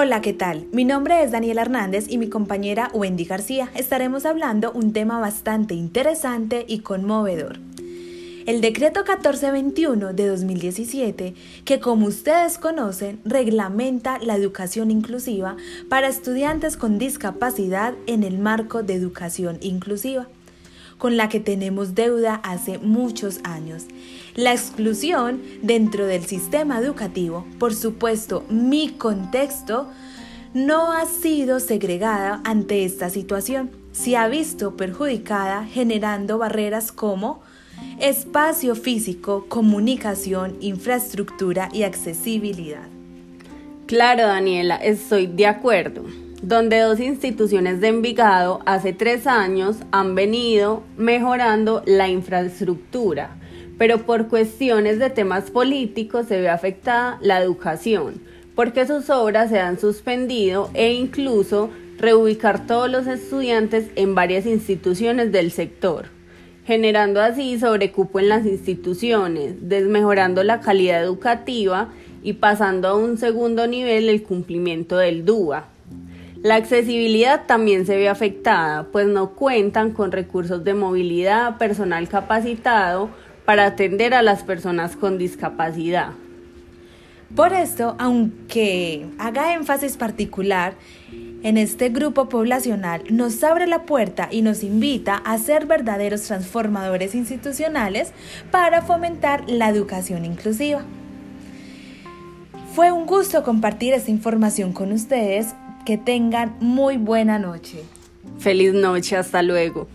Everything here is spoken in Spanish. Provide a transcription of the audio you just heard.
Hola, ¿qué tal? Mi nombre es Daniela Hernández y mi compañera Wendy García. Estaremos hablando un tema bastante interesante y conmovedor. El decreto 1421 de 2017, que como ustedes conocen, reglamenta la educación inclusiva para estudiantes con discapacidad en el marco de educación inclusiva con la que tenemos deuda hace muchos años. La exclusión dentro del sistema educativo, por supuesto, mi contexto, no ha sido segregada ante esta situación. Se ha visto perjudicada generando barreras como espacio físico, comunicación, infraestructura y accesibilidad. Claro, Daniela, estoy de acuerdo donde dos instituciones de Envigado hace tres años han venido mejorando la infraestructura, pero por cuestiones de temas políticos se ve afectada la educación, porque sus obras se han suspendido e incluso reubicar todos los estudiantes en varias instituciones del sector, generando así sobrecupo en las instituciones, desmejorando la calidad educativa y pasando a un segundo nivel el cumplimiento del DUA. La accesibilidad también se ve afectada, pues no cuentan con recursos de movilidad, personal capacitado para atender a las personas con discapacidad. Por esto, aunque haga énfasis particular en este grupo poblacional, nos abre la puerta y nos invita a ser verdaderos transformadores institucionales para fomentar la educación inclusiva. Fue un gusto compartir esta información con ustedes. Que tengan muy buena noche. Feliz noche, hasta luego.